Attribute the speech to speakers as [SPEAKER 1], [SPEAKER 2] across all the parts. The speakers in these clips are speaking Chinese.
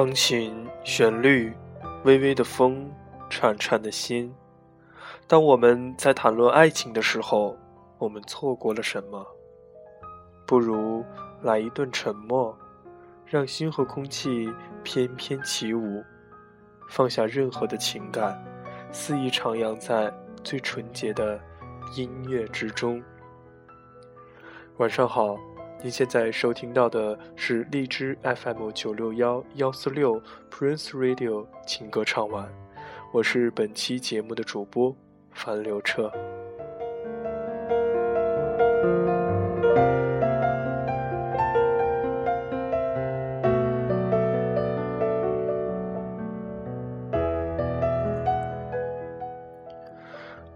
[SPEAKER 1] 钢琴旋律，微微的风，颤颤的心。当我们在谈论爱情的时候，我们错过了什么？不如来一顿沉默，让心和空气翩翩起舞，放下任何的情感，肆意徜徉在最纯洁的音乐之中。晚上好，您现在收听到的是荔枝 FM 九六幺幺四六 Prince Radio 情歌唱晚，我是本期节目的主播樊刘彻。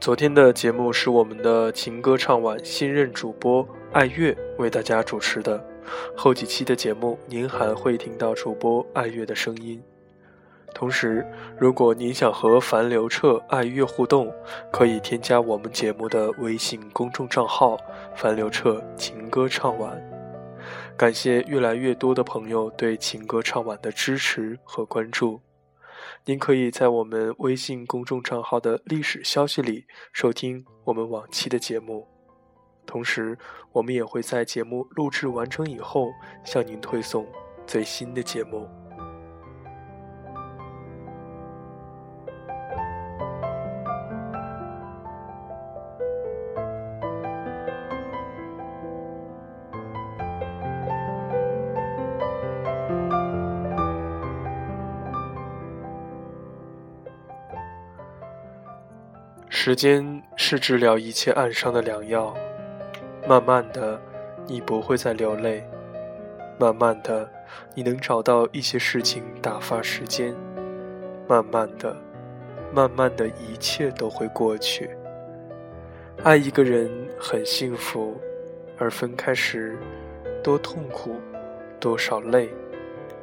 [SPEAKER 1] 昨天的节目是我们的情歌唱晚新任主播爱乐为大家主持的，后几期的节目您还会听到主播爱乐的声音。同时，如果您想和樊刘彻爱乐互动，可以添加我们节目的微信公众账号“樊刘彻情歌唱晚”。感谢越来越多的朋友对情歌唱晚的支持和关注。您可以在我们微信公众账号的历史消息里收听我们往期的节目，同时我们也会在节目录制完成以后向您推送最新的节目。时间是治疗一切暗伤的良药。慢慢的，你不会再流泪；慢慢的，你能找到一些事情打发时间；慢慢的，慢慢的一切都会过去。爱一个人很幸福，而分开时，多痛苦，多少泪，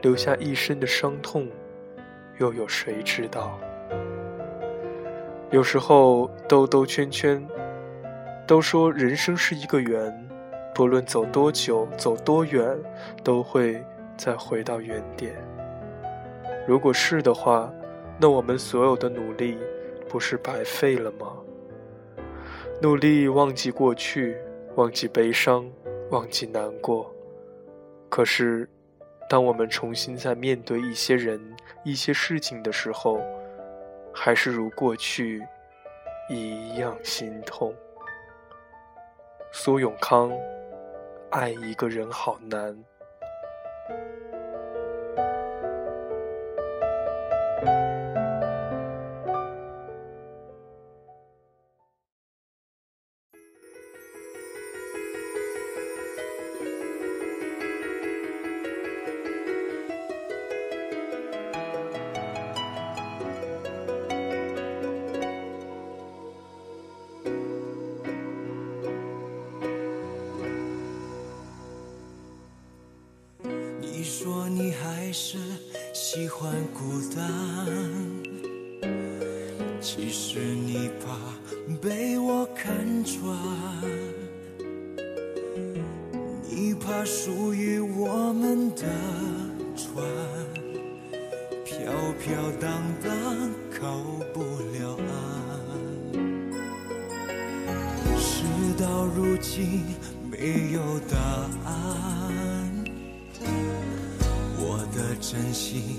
[SPEAKER 1] 留下一身的伤痛，又有谁知道？有时候兜兜圈圈，都说人生是一个圆，不论走多久、走多远，都会再回到原点。如果是的话，那我们所有的努力不是白费了吗？努力忘记过去，忘记悲伤，忘记难过。可是，当我们重新在面对一些人、一些事情的时候，还是如过去一样心痛。苏永康，爱一个人好难。
[SPEAKER 2] 欢孤单，其实你怕被我看穿，你怕属于我们的船飘飘荡荡靠不了岸，事到如今没有答案。我的真心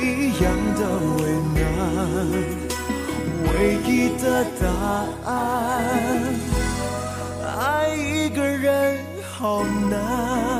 [SPEAKER 2] 一样的为难，唯一的答案。爱一个人好难。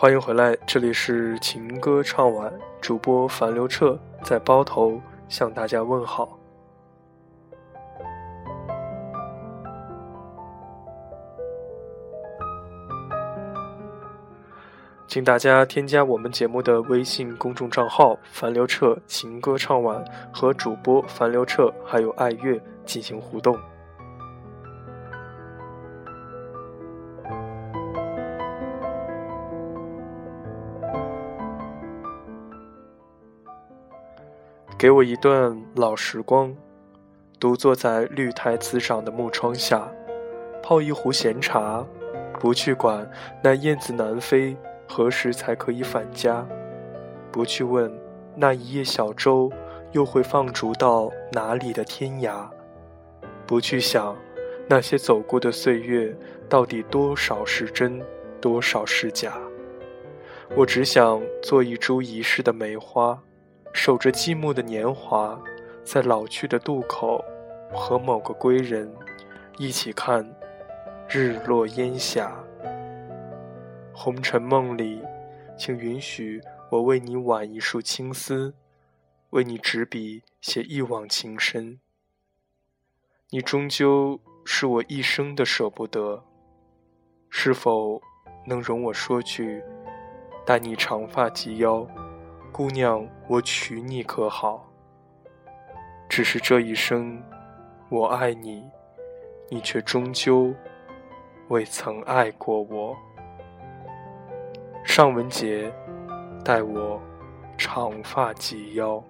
[SPEAKER 1] 欢迎回来，这里是情歌唱晚，主播樊刘彻在包头向大家问好。请大家添加我们节目的微信公众账号“樊刘彻情歌唱晚”和主播樊刘彻还有爱乐进行互动。给我一段老时光，独坐在绿台滋长的木窗下，泡一壶闲茶，不去管那燕子南飞何时才可以返家，不去问那一叶小舟又会放逐到哪里的天涯，不去想那些走过的岁月到底多少是真，多少是假。我只想做一株遗失的梅花。守着寂寞的年华，在老去的渡口，和某个归人一起看日落烟霞。红尘梦里，请允许我为你挽一束青丝，为你执笔写一往情深。你终究是我一生的舍不得，是否能容我说句，待你长发及腰？姑娘，我娶你可好？只是这一生，我爱你，你却终究未曾爱过我。尚雯婕，待我长发及腰。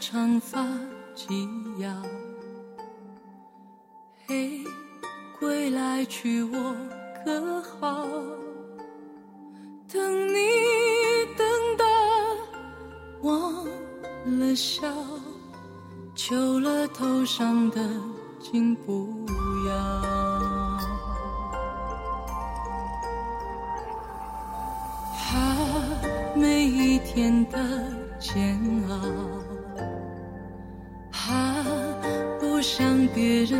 [SPEAKER 3] 长发及腰。嘿，归来娶我可好？等你等到忘了笑，求了头上的金不要。每一天的。煎熬，别人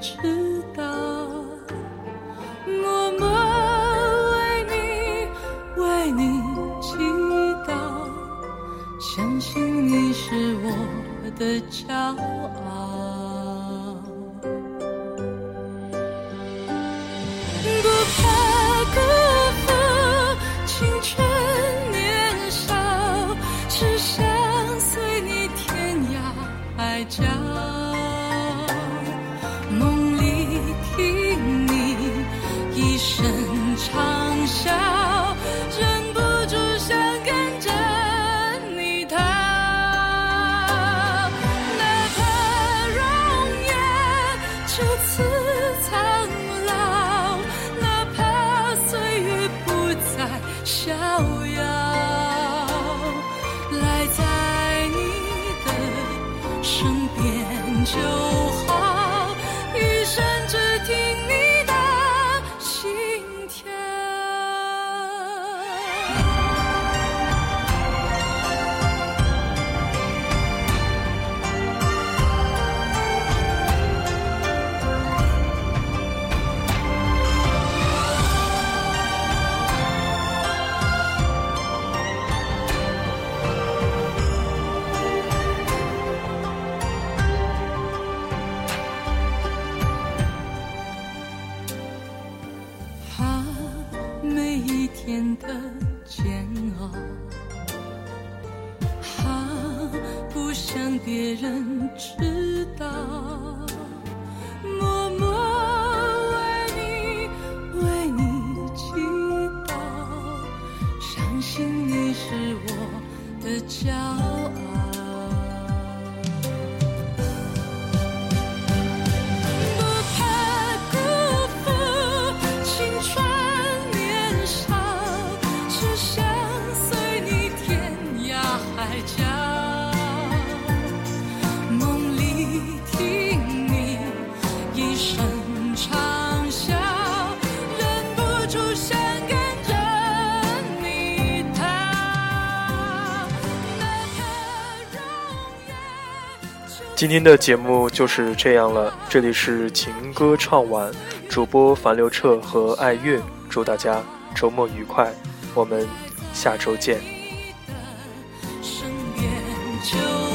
[SPEAKER 3] 知道，默默为你为你祈祷，相信你是我的骄傲，天的煎熬，啊，不想别人知道，默默为你为你祈祷，相信你是我的骄傲。
[SPEAKER 1] 今天的节目就是这样了，这里是情歌唱晚，主播樊刘彻和爱乐，祝大家周末愉快，我们下周见。
[SPEAKER 3] 身边就。